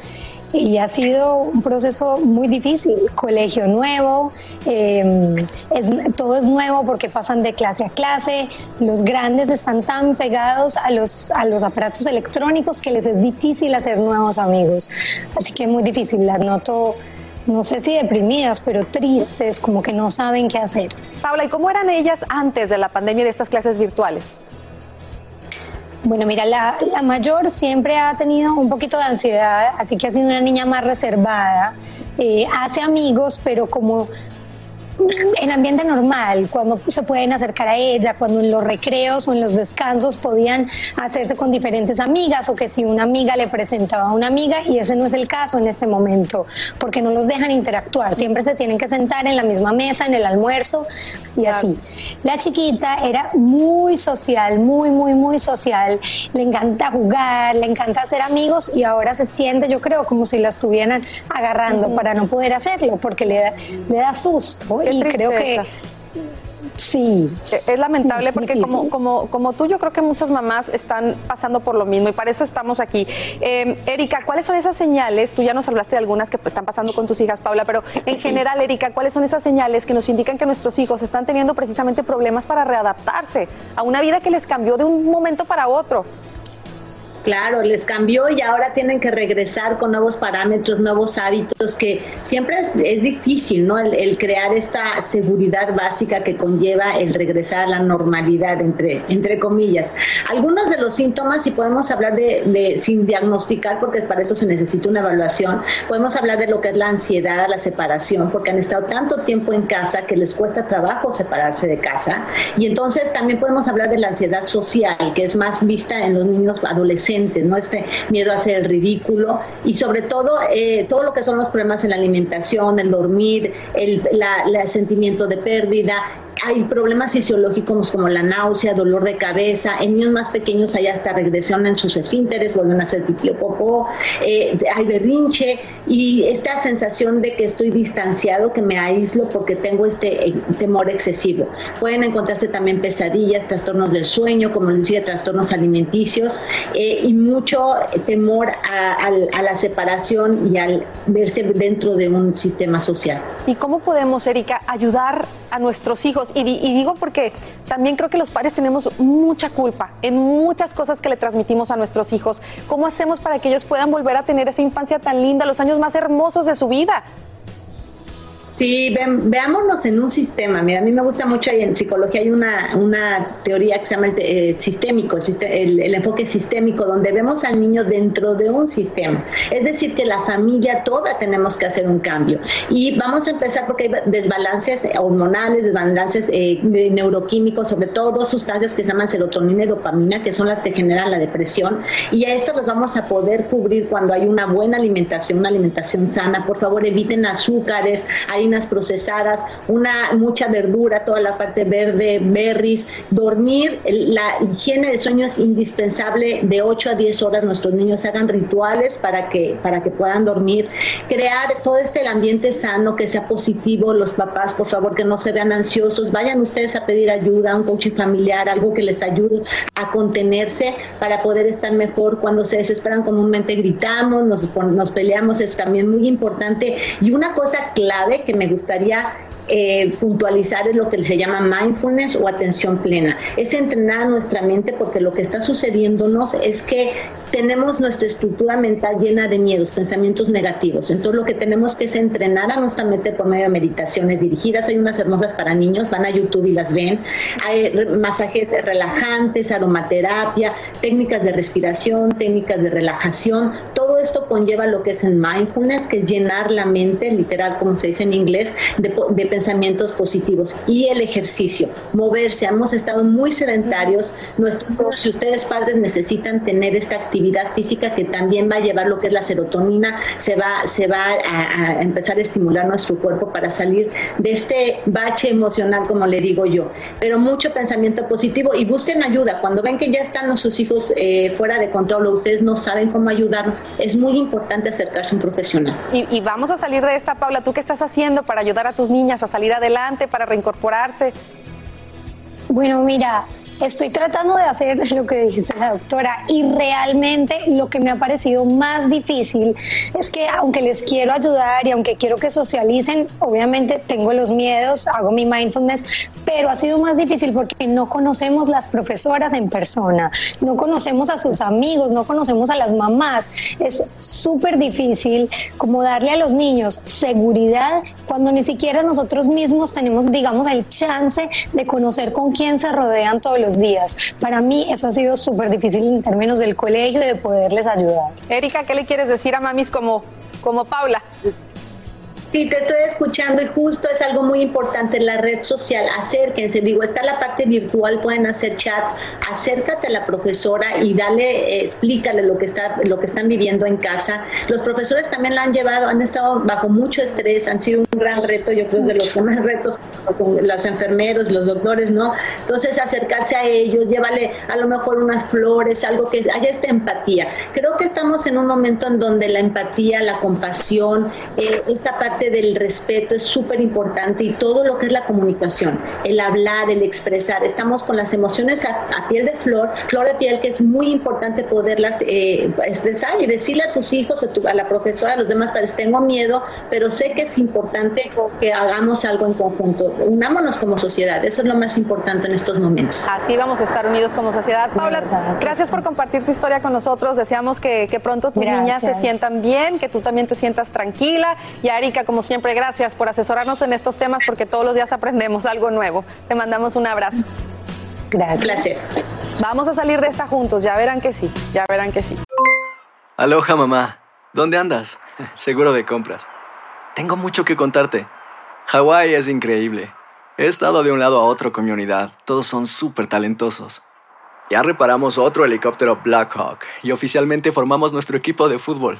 y ha sido un proceso muy difícil. Colegio nuevo, eh, es, todo es nuevo porque pasan de clase a clase, los grandes están tan pegados a los, a los aparatos electrónicos que les es difícil hacer nuevos amigos. Así que es muy difícil, las noto no sé si deprimidas, pero tristes, como que no saben qué hacer. Paula, ¿y cómo eran ellas antes de la pandemia de estas clases virtuales? Bueno, mira, la, mayor siempre ha tenido un poquito de ansiedad, así que ha sido una niña más reservada. Eh, hace amigos, pero como en ambiente normal, cuando se pueden acercar a ella, cuando en los recreos o en los descansos podían hacerse con diferentes amigas o que si una amiga le presentaba a una amiga y ese no es el caso en este momento, porque no los dejan interactuar, siempre se tienen que sentar en la misma mesa, en el almuerzo y así. La chiquita era muy social, muy, muy, muy social, le encanta jugar, le encanta hacer amigos y ahora se siente, yo creo, como si la estuvieran agarrando para no poder hacerlo, porque le da, le da susto y creo que Sí. Es lamentable porque como, como, como tú, yo creo que muchas mamás están pasando por lo mismo y para eso estamos aquí. Eh, Erika, ¿cuáles son esas señales? Tú ya nos hablaste de algunas que pues, están pasando con tus hijas, Paula, pero en general, Erika, ¿cuáles son esas señales que nos indican que nuestros hijos están teniendo precisamente problemas para readaptarse a una vida que les cambió de un momento para otro? Claro, les cambió y ahora tienen que regresar con nuevos parámetros, nuevos hábitos, que siempre es, difícil, ¿no? El, crear esta seguridad básica que conlleva el regresar a la normalidad, entre, entre comillas. Algunos de los síntomas, si podemos hablar de, sin diagnosticar, porque para eso se necesita una evaluación, podemos hablar de lo que es la ansiedad, la separación, porque han estado tanto tiempo en casa que les cuesta trabajo separarse de casa. Y entonces también podemos hablar de la ansiedad social, que es más vista en los niños adolescentes ¿no? Este miedo a hacer el ridículo y sobre todo eh, todo lo que son los problemas en la alimentación, el dormir, el sentimiento de pérdida, hay problemas fisiológicos como la náusea, dolor de cabeza, en niños más pequeños hay hasta regresión en sus esfínteres, vuelven a hacer pipí popó, eh, hay berrinche y esta sensación de que estoy distanciado, que me aíslo porque tengo este eh, temor excesivo. Pueden encontrarse también pesadillas, trastornos del sueño, como les decía, trastornos alimenticios eh, y mucho temor a la separación y al verse dentro de un sistema social. ¿Y cómo podemos, Erika, ayudar a nuestros hijos? Y, digo porque también creo que los padres tenemos mucha culpa en muchas cosas que le transmitimos a nuestros hijos. ¿Cómo hacemos para que ellos puedan volver a tener esa infancia tan linda, los años más hermosos de su vida? Sí, veámonos en un sistema. Mira, a mí me gusta mucho, en psicología hay una, una teoría que se llama el, eh, sistémico, el, el, enfoque sistémico, donde vemos al niño dentro de un sistema. Es decir, que la familia toda tenemos que hacer un cambio. Y vamos a empezar porque hay desbalances hormonales, desbalances eh, neuroquímicos, sobre todo dos sustancias que se llaman serotonina y dopamina, que son las que generan la depresión. Y a esto los vamos a poder cubrir cuando hay una buena alimentación, una alimentación sana. Por favor, eviten azúcares, hay procesadas, una mucha verdura, toda la parte verde, berries, dormir, la higiene del sueño es indispensable de 8 a 10 horas. Nuestros niños hagan rituales para que para que puedan dormir, crear todo este ambiente sano que sea positivo, los papás, por favor, que no se vean ansiosos, vayan ustedes a pedir ayuda, un coaching familiar, algo que les ayude a contenerse para poder estar mejor. Cuando se desesperan comúnmente gritamos, nos, nos peleamos, es también muy importante. Y una cosa clave que me gustaría eh, puntualizar es lo que se llama mindfulness o atención plena. Es entrenar nuestra mente porque lo que está sucediéndonos es que tenemos nuestra estructura mental llena de miedos, pensamientos negativos. Entonces lo que tenemos que es entrenar a nuestra mente por medio de meditaciones dirigidas. Hay unas hermosas para niños, van a YouTube y las ven. Hay masajes relajantes, aromaterapia, técnicas de respiración, técnicas de relajación. Todo esto conlleva lo que es el mindfulness, que es llenar la mente, literal como se dice en inglés, de, de pensamientos positivos. Y el ejercicio, moverse. Hemos estado muy sedentarios. Nuestros, si ustedes padres necesitan tener esta actividad, física que también va a llevar lo que es la serotonina, se va, se va a, empezar a estimular nuestro cuerpo para salir de este bache emocional, como le digo yo. Pero mucho pensamiento positivo y busquen ayuda. Cuando ven que ya están nuestros hijos eh, fuera de control o ustedes no saben cómo ayudarnos, es muy importante acercarse a un profesional. Y, y vamos a salir de esta, Paula. ¿Tú qué estás haciendo para ayudar a tus niñas a salir adelante, para reincorporarse? Bueno, mira, estoy tratando de hacer lo que dice la doctora y realmente lo que me ha parecido más difícil es que aunque les quiero ayudar y aunque quiero que socialicen, obviamente tengo los miedos, hago mi mindfulness, pero ha sido más difícil porque no conocemos las profesoras en persona, no conocemos a sus amigos, no conocemos a las mamás. Es súper difícil como darle a los niños seguridad cuando ni siquiera nosotros mismos tenemos, digamos, el chance de conocer con quién se rodean todos los días. Para mí eso ha sido súper difícil en términos del colegio de poderles ayudar. Erika, ¿qué le quieres decir a mamis como, como Paula? Sí, te estoy escuchando y justo es algo muy importante la red social. Acérquense, digo, está la parte virtual, pueden hacer chats. Acércate a la profesora y dale, eh, explícale lo que está, lo que están viviendo en casa. Los profesores también la han llevado, han estado bajo mucho estrés, han sido un gran reto, yo creo, de los más retos con los enfermeros, los doctores, ¿no? Entonces acercarse a ellos, llévale a lo mejor unas flores, algo que haya esta empatía. Creo que estamos en un momento en donde la empatía, la compasión, eh, esta parte del respeto es súper importante y todo lo que es la comunicación, el hablar, el expresar. Estamos con las emociones a, piel de flor, flor de piel, que es muy importante poderlas eh, expresar y decirle a tus hijos, a, la profesora, a los demás padres, tengo miedo, pero sé que es importante que hagamos algo en conjunto. Unámonos como sociedad, eso es lo más importante en estos momentos. Así vamos a estar unidos como sociedad. Paula, gracias por compartir tu historia con nosotros. Deseamos que, que pronto tus niñas se sientan bien, que tú también te sientas tranquila. Y a Erika, como siempre, gracias por asesorarnos en estos temas porque todos los días aprendemos algo nuevo. Te mandamos un abrazo. Gracias. Placer. Vamos a salir de esta juntos, ya verán que sí, ya verán que sí. Aloha mamá, ¿dónde andas? Seguro de compras. Tengo mucho que contarte. Hawái es increíble. He estado de un lado a otro con mi unidad. Todos son súper talentosos. Ya reparamos otro helicóptero Blackhawk y oficialmente formamos nuestro equipo de fútbol.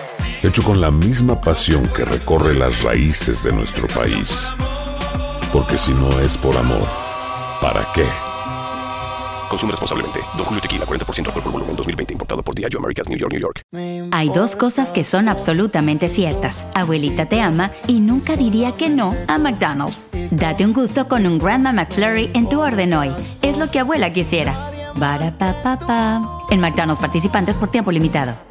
hecho con la misma pasión que recorre las raíces de nuestro país. Porque si no es por amor, ¿para qué? Consume responsablemente. Don Julio Tequila, 40% alcohol por volumen, 2020. Importado por Diageo Americas, New York, New York. Hay dos cosas que son absolutamente ciertas. Abuelita te ama y nunca diría que no a McDonald's. Date un gusto con un Grandma McFlurry en tu orden hoy. Es lo que abuela quisiera. Barapapapa. En McDonald's participantes por tiempo limitado.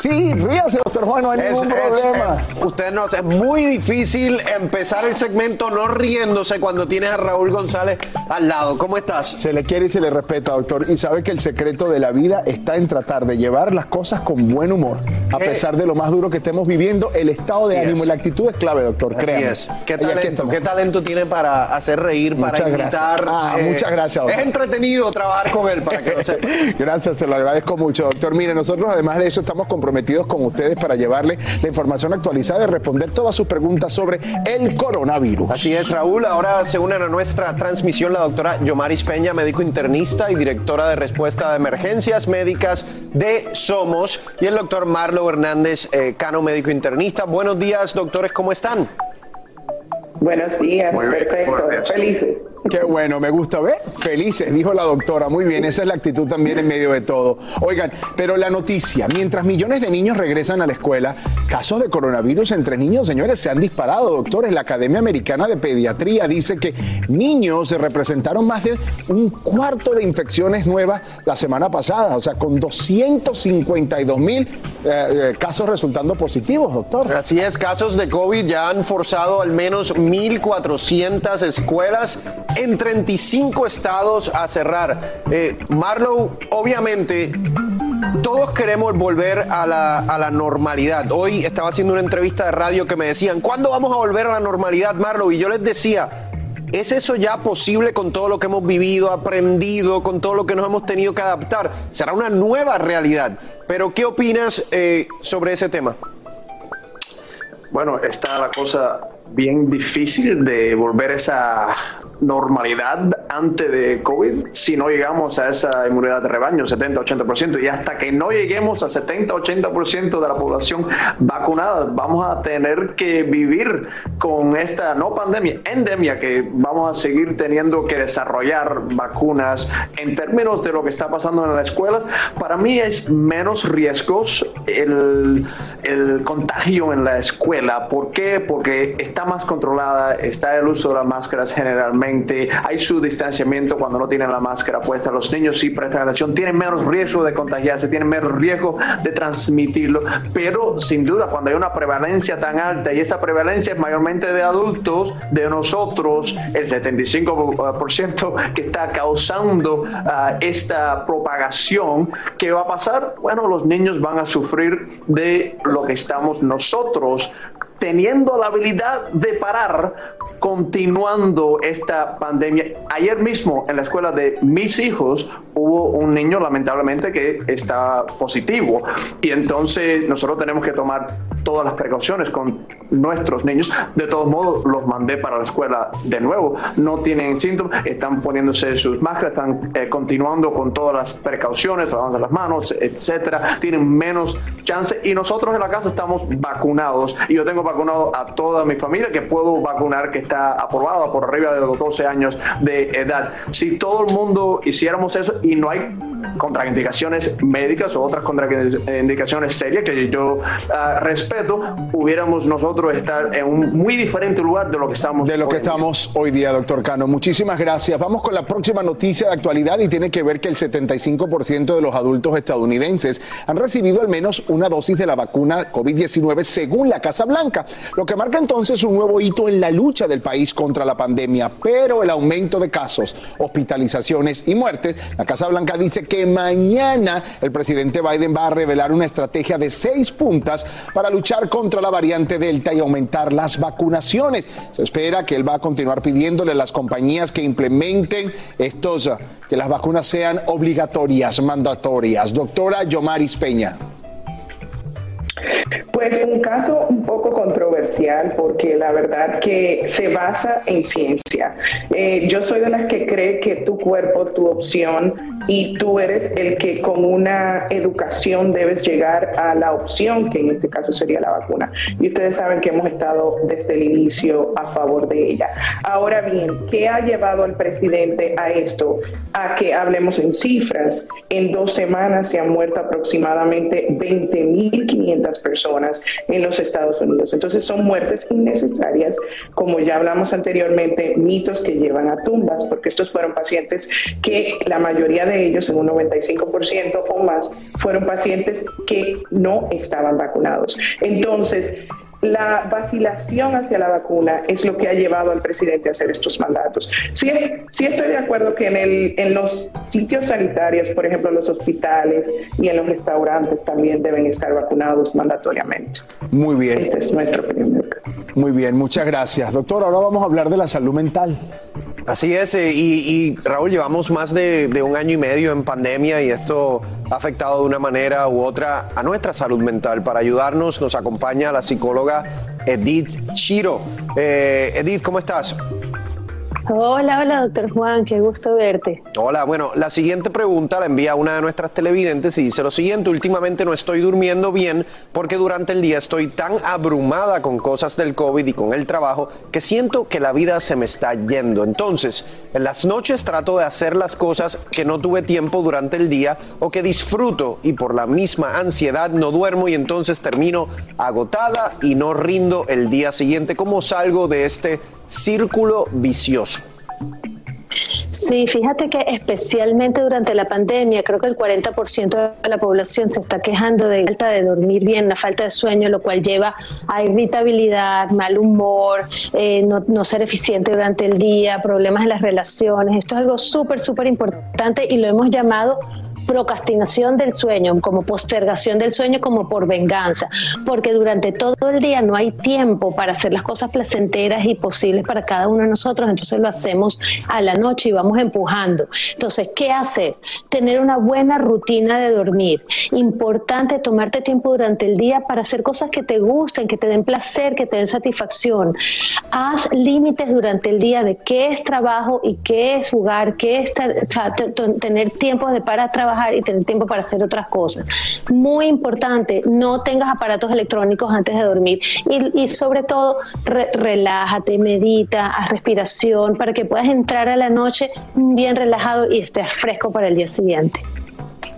Sí, ríase, doctor Juan, no hay Es- ningún es- problema. eh, usted no, es muy difícil empezar el segmento no riéndose cuando tienes a Raúl González al lado. ¿Cómo estás? Se le quiere y se le respeta, doctor. Y sabe que el secreto de la vida está en tratar de llevar las cosas con buen humor. A pesar de lo más duro que estemos viviendo, el estado de Así ánimo es. y la actitud es clave, doctor. Así créame. es. ¿Qué talento, estamos. ¿Qué talento tiene para hacer reír, para invitar? gracias. Ah, eh, muchas gracias, Es doctor. entretenido trabajar con él, para que lo sepa. Gracias, se lo agradezco mucho, doctor. Mire, nosotros además de eso estamos comprometidos con ustedes para llevarle la información actualizada y responder todas sus preguntas sobre el coronavirus. Así es, Raúl. Ahora se unen a nuestra transmisión la doctora Yomaris Peña, médico internista y directora de respuesta de emergencias médicas de Somos, y el doctor Marlo Hernández, eh, cano médico internista. Buenos días, doctores, ¿cómo están? Buenos días, perfecto, felices. Qué bueno, me gusta, ¿ve? Felices, dijo la doctora. Muy bien, esa es la actitud también en medio de todo. Oigan, pero la noticia, mientras millones de niños regresan a la escuela, casos de coronavirus entre niños, señores, se han disparado, doctores. La Academia Americana de Pediatría dice que niños se representaron más de un cuarto de infecciones nuevas la semana pasada, o sea, con 252 mil eh, casos resultando positivos, doctor. Así es, casos de COVID ya han forzado al menos 1.400 escuelas en 35 estados a cerrar. Eh, Marlow, obviamente, todos queremos volver a la, a la normalidad. Hoy estaba haciendo una entrevista de radio que me decían, ¿cuándo vamos a volver a la normalidad, Marlow? Y yo les decía, ¿es eso ya posible con todo lo que hemos vivido, aprendido, con todo lo que nos hemos tenido que adaptar? Será una nueva realidad. Pero, ¿qué opinas eh, sobre ese tema? Bueno, está la cosa bien difícil de volver a esa normalidad antes de COVID si no llegamos a esa inmunidad de rebaño, 70-80%. Y hasta que no lleguemos a 70-80% de la población vacunada, vamos a tener que vivir con esta, no pandemia, endemia, que vamos a seguir teniendo que desarrollar vacunas. En términos de lo que está pasando en las escuelas, para mí es menos riesgos el, el contagio en la escuela. ¿Por qué? Porque está más controlada, está el uso de las máscaras generalmente hay su distanciamiento cuando no tienen la máscara puesta. Los niños sí prestan atención, tienen menos riesgo de contagiarse, tienen menos riesgo de transmitirlo, pero sin duda cuando hay una prevalencia tan alta y esa prevalencia es mayormente de adultos, de nosotros, el 75% que está causando ah, esta propagación, ¿qué va a pasar? Bueno, los niños van a sufrir de lo que estamos nosotros teniendo la habilidad de parar continuando esta pandemia. Ayer mismo en la escuela de mis hijos hubo un niño lamentablemente que está positivo y entonces nosotros tenemos que tomar todas las precauciones con nuestros niños. De todos modos, los mandé para la escuela de nuevo. No tienen síntomas, están poniéndose sus máscaras, están eh, continuando con todas las precauciones, lavando las manos, etcétera. Tienen menos chance y nosotros en la casa estamos vacunados y yo tengo vacunado a toda mi familia que puedo vacunar que está aprobada por arriba de los 12 años de edad. Si todo el mundo hiciéramos eso y no hay contraindicaciones médicas o otras contraindicaciones serias que yo uh, respeto, pudiéramos nosotros estar en un muy diferente lugar de lo que estamos de lo que estamos hoy día, doctor Cano. Muchísimas gracias. Vamos con la próxima noticia de actualidad y tiene que ver que el 75% de los adultos estadounidenses han recibido al menos una dosis de la vacuna COVID-19 según la Casa Blanca, lo que marca entonces un nuevo hito en la lucha del país contra la pandemia. Pero el aumento de casos, hospitalizaciones y muertes, la Casa Blanca dice que mañana el presidente Biden va a revelar una estrategia de seis puntas para luchar contra la variante Delta y aumentar las vacunaciones. Se espera que él va a continuar pidiéndole a las compañías que implementen estos, que las vacunas sean obligatorias, mandatorias. Doctora Yomaris Peña. Pues un caso un poco controversial porque la verdad que se basa en ciencia. Eh, yo soy de las que cree que tu cuerpo, tu opción y tú eres el que con una educación debes llegar a la opción que en este caso sería la vacuna. Y ustedes saben que hemos estado desde el inicio a favor de ella. Ahora bien, ¿qué ha llevado al presidente a esto? A que hablemos en cifras. En dos semanas se han muerto aproximadamente 20.500 personas en los Estados Unidos. Entonces son muertes innecesarias, como ya hablamos anteriormente, mitos que llevan a tumbas, porque estos fueron pacientes que la mayoría de ellos, en un 95% o más, fueron pacientes que no estaban vacunados. Entonces, la vacilación hacia la vacuna es lo que ha llevado al presidente a hacer estos mandatos. Sí, sí estoy de acuerdo que en, el, en los sitios sanitarios, por ejemplo, los hospitales y en los restaurantes también deben estar vacunados mandatoriamente. Muy bien. Este es nuestro opinión. Muy bien, muchas gracias. Doctor, ahora vamos a hablar de la salud mental. Así es, eh, y, Raúl, llevamos más de, un año y medio en pandemia y esto ha afectado de una manera u otra a nuestra salud mental. Para ayudarnos nos acompaña la psicóloga Edith Chiro. Eh, Edith, ¿cómo estás? Hola, hola, doctor Juan, qué gusto verte. Hola, bueno, la siguiente pregunta la envía una de nuestras televidentes y dice lo siguiente, últimamente no estoy durmiendo bien porque durante el día estoy tan abrumada con cosas del COVID y con el trabajo que siento que la vida se me está yendo. Entonces, en las noches trato de hacer las cosas que no tuve tiempo durante el día o que disfruto y por la misma ansiedad no duermo y entonces termino agotada y no rindo el día siguiente. ¿Cómo salgo de este círculo vicioso. Sí, fíjate que especialmente durante la pandemia, creo que el 40% de la población se está quejando de falta de dormir bien, la falta de sueño, lo cual lleva a irritabilidad, mal humor, eh, no, no, ser eficiente durante el día, problemas en las relaciones. Esto es algo súper, súper importante y lo hemos llamado procrastinación del sueño, como postergación del sueño, como por venganza, porque durante todo el día no hay tiempo para hacer las cosas placenteras y posibles para cada uno de nosotros, entonces lo hacemos a la noche y vamos empujando. Entonces, ¿qué hacer? Tener una buena rutina de dormir. Importante tomarte tiempo durante el día para hacer cosas que te gusten, que te den placer, que te den satisfacción. Haz límites durante el día de qué es trabajo y qué es jugar, qué es tener tiempo de para trabajar y tener tiempo para hacer otras cosas. Muy importante, no tengas aparatos electrónicos antes de dormir y, sobre todo relájate, medita, haz respiración para que puedas entrar a la noche bien relajado y estés fresco para el día siguiente.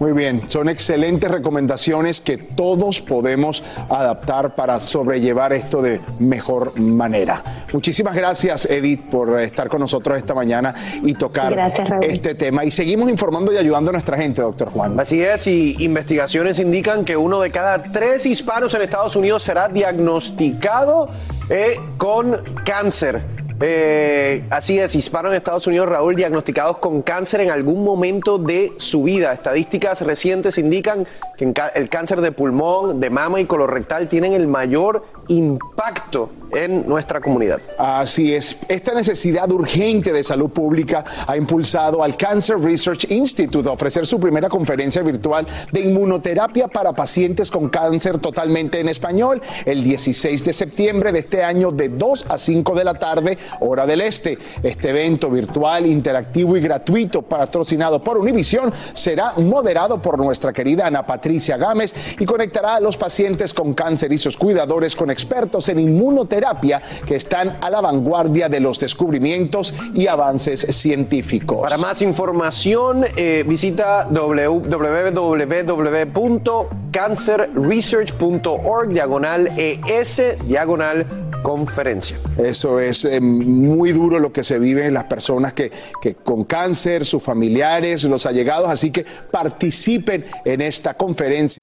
Muy bien, son excelentes recomendaciones que todos podemos adaptar para sobrellevar esto de mejor manera. Muchísimas gracias, Edith, por estar con nosotros esta mañana y tocar este tema. Y seguimos informando y ayudando a nuestra gente, doctor Juan. Así es, y investigaciones indican que uno de cada tres hispanos en Estados Unidos será diagnosticado eh, con cáncer. Eh, así es, hispanos en Estados Unidos, Raúl, diagnosticados con cáncer en algún momento de su vida. Estadísticas recientes indican que el cáncer de pulmón, de mama y colorectal tienen el mayor impacto en nuestra comunidad. Así es, esta necesidad urgente de salud pública ha impulsado al Cancer Research Institute a ofrecer su primera conferencia virtual de inmunoterapia para pacientes con cáncer totalmente en español el 16 de septiembre de este año de 2 a 5 de la tarde, hora del este. Este evento virtual, interactivo y gratuito patrocinado por Univision será moderado por nuestra querida Ana Patricia Gámez y conectará a los pacientes con cáncer y sus cuidadores con expertos en inmunoterapia que están a la vanguardia de los descubrimientos y avances científicos. Para más información, eh, visita www.cancerresearch.org diagonal ES diagonal conferencia. Eso es eh, muy duro lo que se vive en las personas que, que con cáncer, sus familiares, los allegados, así que participen en esta conferencia.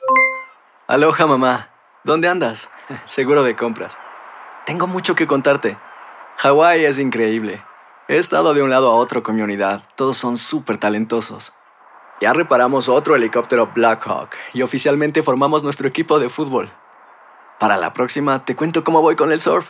Aloha mamá, ¿dónde andas? Seguro de compras. Tengo mucho que contarte. Hawái es increíble. He estado de un lado a otro con mi unidad. Todos son súper talentosos. Ya reparamos otro helicóptero Blackhawk y oficialmente formamos nuestro equipo de fútbol. Para la próxima te cuento cómo voy con el surf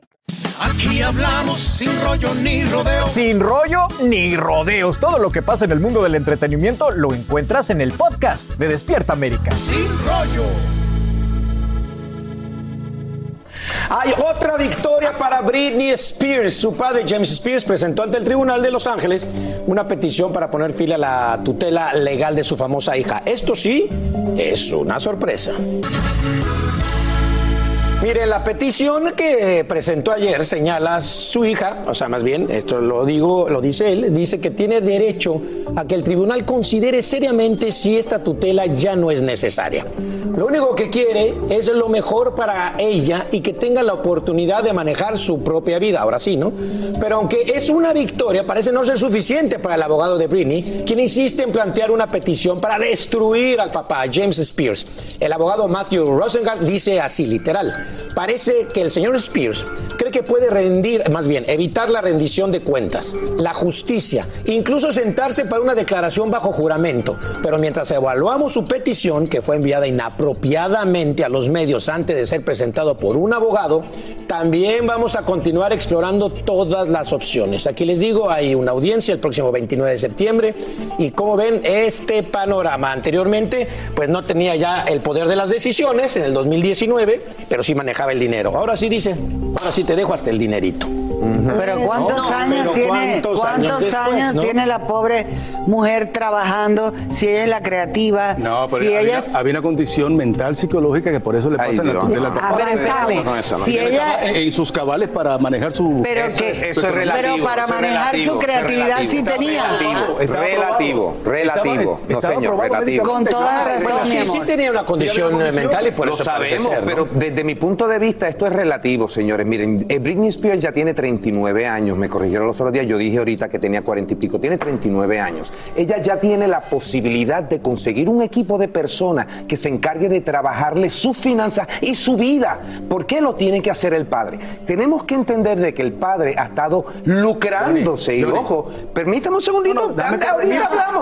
Aquí hablamos sin rollo ni rodeos. Sin rollo ni rodeos. Todo lo que pasa en el mundo del entretenimiento lo encuentras en el podcast de Despierta América. Sin rollo. Hay otra victoria para Britney Spears. Su padre James Spears presentó ante el Tribunal de Los Ángeles una petición para poner fin a la tutela legal de su famosa hija. Esto sí es una sorpresa. Mire, la petición que presentó ayer señala su hija, o sea, más bien, esto lo digo, lo dice él, dice que tiene derecho a que el tribunal considere seriamente si esta tutela ya no es necesaria. Lo único que quiere es lo mejor para ella y que tenga la oportunidad de manejar su propia vida, ahora sí, ¿no? Pero aunque es una victoria, parece no ser suficiente para el abogado de Britney, quien insiste en plantear una petición para destruir al papá, James Spears. El abogado Matthew Rosengart dice así, literal. Parece que el señor Spears cree que puede rendir, más bien, evitar la rendición de cuentas, la justicia, incluso sentarse para una declaración bajo juramento. Pero mientras evaluamos su petición, que fue enviada inapropiadamente a los medios antes de ser presentado por un abogado, también vamos a continuar explorando todas las opciones. Aquí les digo, hay una audiencia el próximo 29 de septiembre y como ven, este panorama anteriormente, pues no tenía ya el poder de las decisiones en el 2019, pero sí manejaba el dinero. Ahora sí dice, ahora sí te dejo hasta el dinerito. Pero ¿cuántos No, años pero tiene, ¿cuántos cuántos años años, después, no? tiene la pobre mujer trabajando? Si ella es la creativa, No, pero si había, ella había una condición mental, psicológica que por eso le pasa la tutela A ver, espérame. No, eso no. Si ella- en sus cabales para manejar su. Pero Eso- que- eso es relativo, pero para eso manejar relativo, su creatividad sí relativo. tenía. Relativo, Estaba relativo, aprobado. relativo. Estaba- No, señor, relativo. Con toda razón, Bueno, sí, sí tenía una condición mental y por eso sabemos, pero desde mi punto de vista esto es relativo, señores. Miren, eh, Britney Spears ya tiene 39 años, me corrigieron los otros días, yo dije ahorita que tenía 40 y pico, tiene 39 años. Ella ya tiene la posibilidad de conseguir un equipo de personas que se encargue de trabajarle sus finanzas y su vida. ¿Por qué lo tiene que hacer el padre? Tenemos que entender de que el padre ha estado lucrándose. y Johnny. ojo, permítame un segundito, No, no,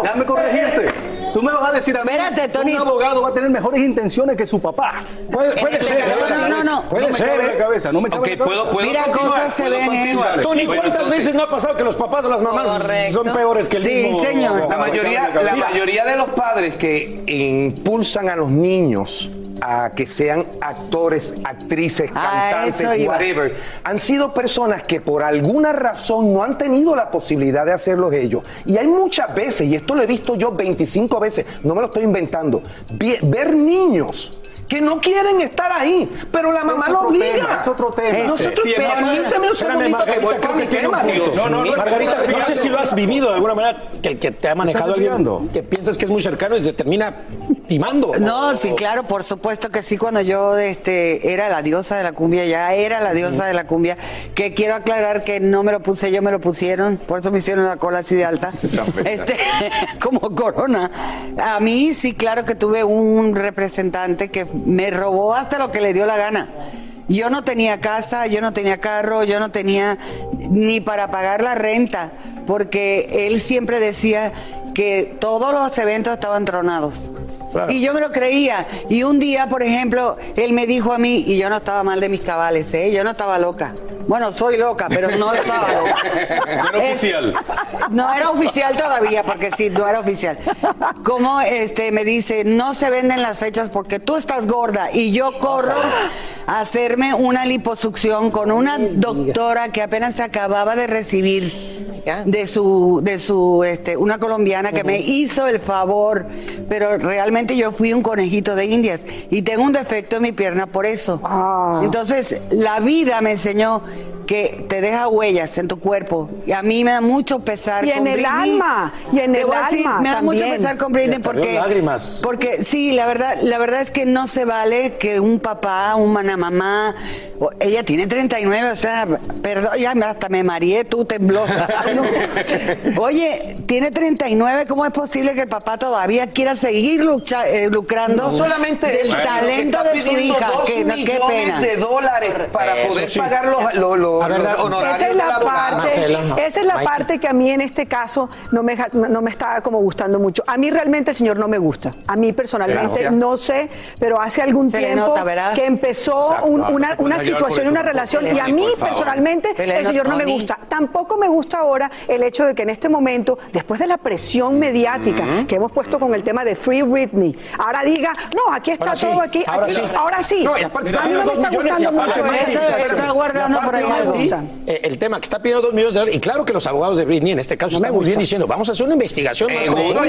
dame corregirte. Tú me vas a decir a mí Espérate, Tony. un abogado va a tener mejores intenciones que su papá. Puede, puede ser, No, no, no. puede no me ser. cabe en ¿eh? la cabeza, no me cabe Ok, en la cabeza. puedo- puedo Mira, continuar, cosas se ven esto. Tony, ¿cuántas veces no ha pasado que los papás o las mamás Correcto. son peores que el Sí, mismo? señor. La mayoría, la mayoría de los padres que impulsan a los niños a que sean actores, actrices, Ah, cantantes, whatever, han sido personas que por alguna razón no han tenido la posibilidad de hacerlo ellos. Y hay muchas veces, y esto lo he visto yo 25 veces, no me lo estoy inventando, ver niños que no quieren estar ahí, pero la mamá Es lo otro obliga. tema, es otro tema. Nosotros, Sí, Margarita, permíteme un segundito que voy con mi tema, No, no, mío. Margarita, no sé si lo has vivido de alguna manera, que, que te ha manejado alguien que piensas que es muy cercano y te termina timando. No, sí, claro, por supuesto que sí, cuando yo este, era la diosa de la cumbia, ya era la diosa de la cumbia, que quiero aclarar que no me lo puse yo, me lo pusieron, por eso me hicieron la cola así de alta, este, como corona. A mí sí, claro que tuve un representante que me robó hasta lo que le dio la gana. Yo no tenía casa, yo no tenía carro, yo no tenía ni para pagar la renta, porque él siempre decía que todos los eventos estaban tronados. Y yo me lo creía. Y un día, por ejemplo, él me dijo a mí, y yo no estaba mal de mis cabales, ¿eh? yo no estaba loca. Bueno, soy loca, pero no estaba loca. No era oficial. no era oficial todavía, porque sí, no era oficial. Como este me dice, no se venden las fechas porque tú estás gorda y yo corro hacerme una liposucción con una doctora que apenas se acababa de recibir de su de su este una colombiana que me hizo el favor, pero realmente yo fui un conejito de indias y tengo un defecto en mi pierna por eso. Entonces, la vida me enseñó que te deja huellas en tu cuerpo. Y a mí me da mucho pesar Y con en el Britney. alma, y en Te el voy a decir, alma me da mucho también. pesar con Britney porque lágrimas. porque sí, la verdad, la verdad es que no se vale que un papá, una mamá, o- ella tiene 39, o sea, perdón, ya me- hasta me mareé, tú tembló. Oye, tiene 39, ¿cómo es posible que el papá todavía quiera seguir lucha- eh, lucrando No solamente del eso, talento está de su hija? dos Que, no, qué pena. de dólares para Eso poder sí. pagar los, los, los- Ver, honorarios Esa es la parte, Marcela, esa es la Mikey. parte que a mí en este caso no me, no me está como gustando mucho. A mí realmente el señor no me gusta. A mí personalmente Claro. no sé, pero hace algún Se tiempo que empezó Exacto. un- Ah, una, una situación, una relación y a mí personalmente Se el señor no me gusta. Tampoco me gusta ahora el hecho de que en este momento, después de la presión mediática que hemos puesto con el tema de Free Britney, ahora diga, no, aquí está Ahora sí, todo aquí. ahora aquí- sí. ahora sí. No, y aparte está a mí no me está gustando mucho eso. Eso guardando por ahí eh, el tema que está pidiendo dos millones de dólares, y claro que los abogados de Britney en este caso No están muy bien diciendo, vamos a hacer una investigación más Eh, profunda.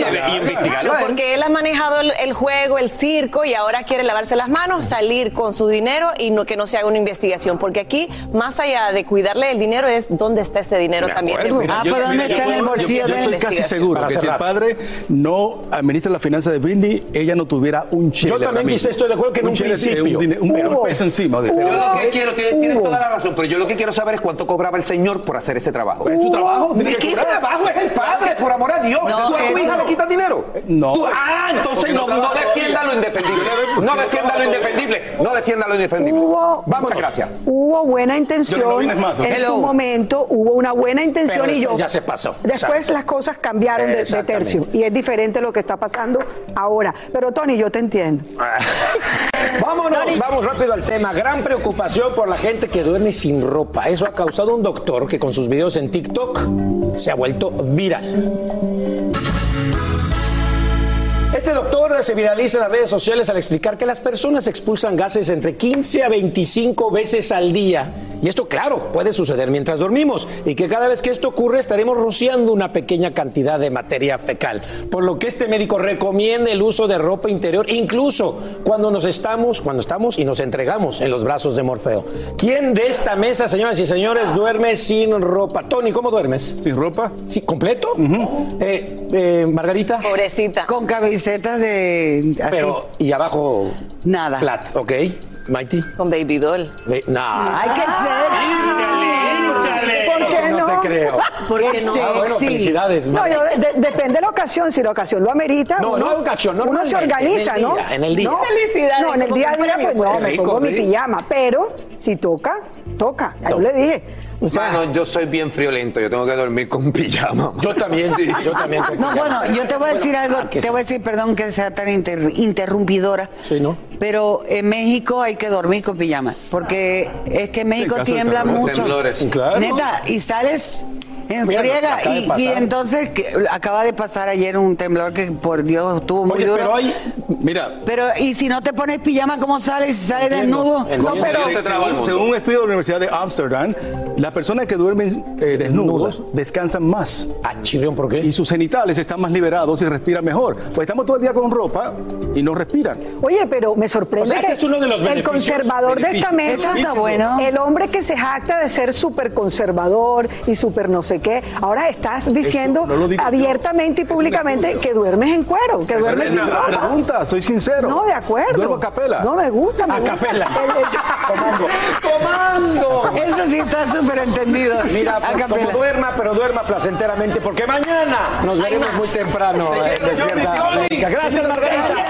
Claro, porque él ha manejado el, el juego, el circo y ahora quiere lavarse las manos, salir con su dinero y no que no se haga una investigación. Porque aquí, más allá de cuidarle el dinero, es dónde está ese dinero también. acuerdo. Mira, Ah, Yo- pero ¿dónde está yo- en el yo- bolsillo Yo de estoy él? casi seguro que si el padre no administra la finanza de Britney, ella no tuviera un chile. Yo también quise, estoy de acuerdo que en un chile, sí, principio. Un, un- un peso encima. De, Yo lo que quiero, tienes, toda la razón, pero yo lo que quiero saber es cuánto cobraba el señor por hacer ese trabajo. ¿Es su trabajo? ¿De qué cobrar. trabajo es el padre, por amor a Dios? No, ¿Tú a tu hija le quitas dinero? No. Tú- ah, entonces no, no defienda lo indefendible. No defienda lo indefendible. No defienda lo indefendible. Hubo, Muchas gracias. hubo buena no intención en Hello. su momento, hubo una buena intención Pero y yo. ya se pasó. Después Exacto. las cosas cambiaron de- tercio y es diferente lo que está pasando ahora. Pero Tony, yo te entiendo. Vámonos, vamos rápido al tema. Gran preocupación por la gente que duerme sin ropa. Eso ha causado un doctor que con sus videos en TikTok se ha vuelto viral. Se viraliza en las redes sociales al explicar que las personas expulsan gases entre 15 a 25 veces al día. Y esto, claro, puede suceder mientras dormimos. Y que cada vez que esto ocurre estaremos rociando una pequeña cantidad de materia fecal. Por lo que este médico recomienda el uso de ropa interior, incluso cuando nos estamos, cuando estamos y nos entregamos en los brazos de Morfeo. ¿Quién de esta mesa, señoras y señores, duerme sin ropa? Tony, ¿cómo duermes? ¿Sin ropa? Sí, ¿completo? Eh, eh, Margarita. Pobrecita. Con camisetas de. Así. Pero, y abajo. Nada. Flat, ¿ok? Mighty. Con Baby Doll. Ve- nah. ¡Ay, qué sexy! ¿Por qué no? te creo. ¿Por qué Qué no? Ah, bueno, felicidades, No, yo de- de- depende de la ocasión. Si la ocasión lo amerita, No, uno, no hay ocasión, uno se organiza, en el ¿no? en el día. No, Felicidades, No, en el día a día, pues no, me pongo mi pijama. Pero si toca, toca. Ya yo le dije. O sea, Mano, yo soy bien friolento, yo tengo que dormir con pijama. Yo también, sí, yo también. No, bueno, yo te voy a decir algo, te voy a decir, perdón que sea tan inter- interrumpidora, Sí, ¿no? pero en México hay que dormir con pijama, porque es que en México tiembla mucho. temblores. Claro. Neta, y sales en friega. Y, entonces que acaba de pasar ayer un temblor que por Dios estuvo muy Oye, duro. pero hay, mira, Pero, y si no te pones pijama, ¿cómo sales? Si sales desnudo. Entiendo. No, pero- según, un estudio de la Universidad de Ámsterdam, las personas que duermen eh, desnudos descansan más Ah, chirrión, ¿por qué? y sus genitales están más liberados y respiran mejor. Pues estamos todo el día con ropa y no respiran. Oye, pero me sorprende O sea, este es uno de los el beneficios, conservador de esta mesa, está bueno. el hombre que se jacta de ser súper conservador y súper no sé qué, ahora estás diciendo no yo. abiertamente y públicamente que duermes en cuero, que duermes Esa sin es ropa. pregunta, soy sincero. No, de acuerdo. Duermo a capela. No me gusta, me A gusta. capela. El hecho- ¡Comando! Eso sí está súper entendido. Mira, A pues como capela. duerma, pero duerma placenteramente, porque mañana nos veremos muy temprano Despierta América. Gracias, Margarita.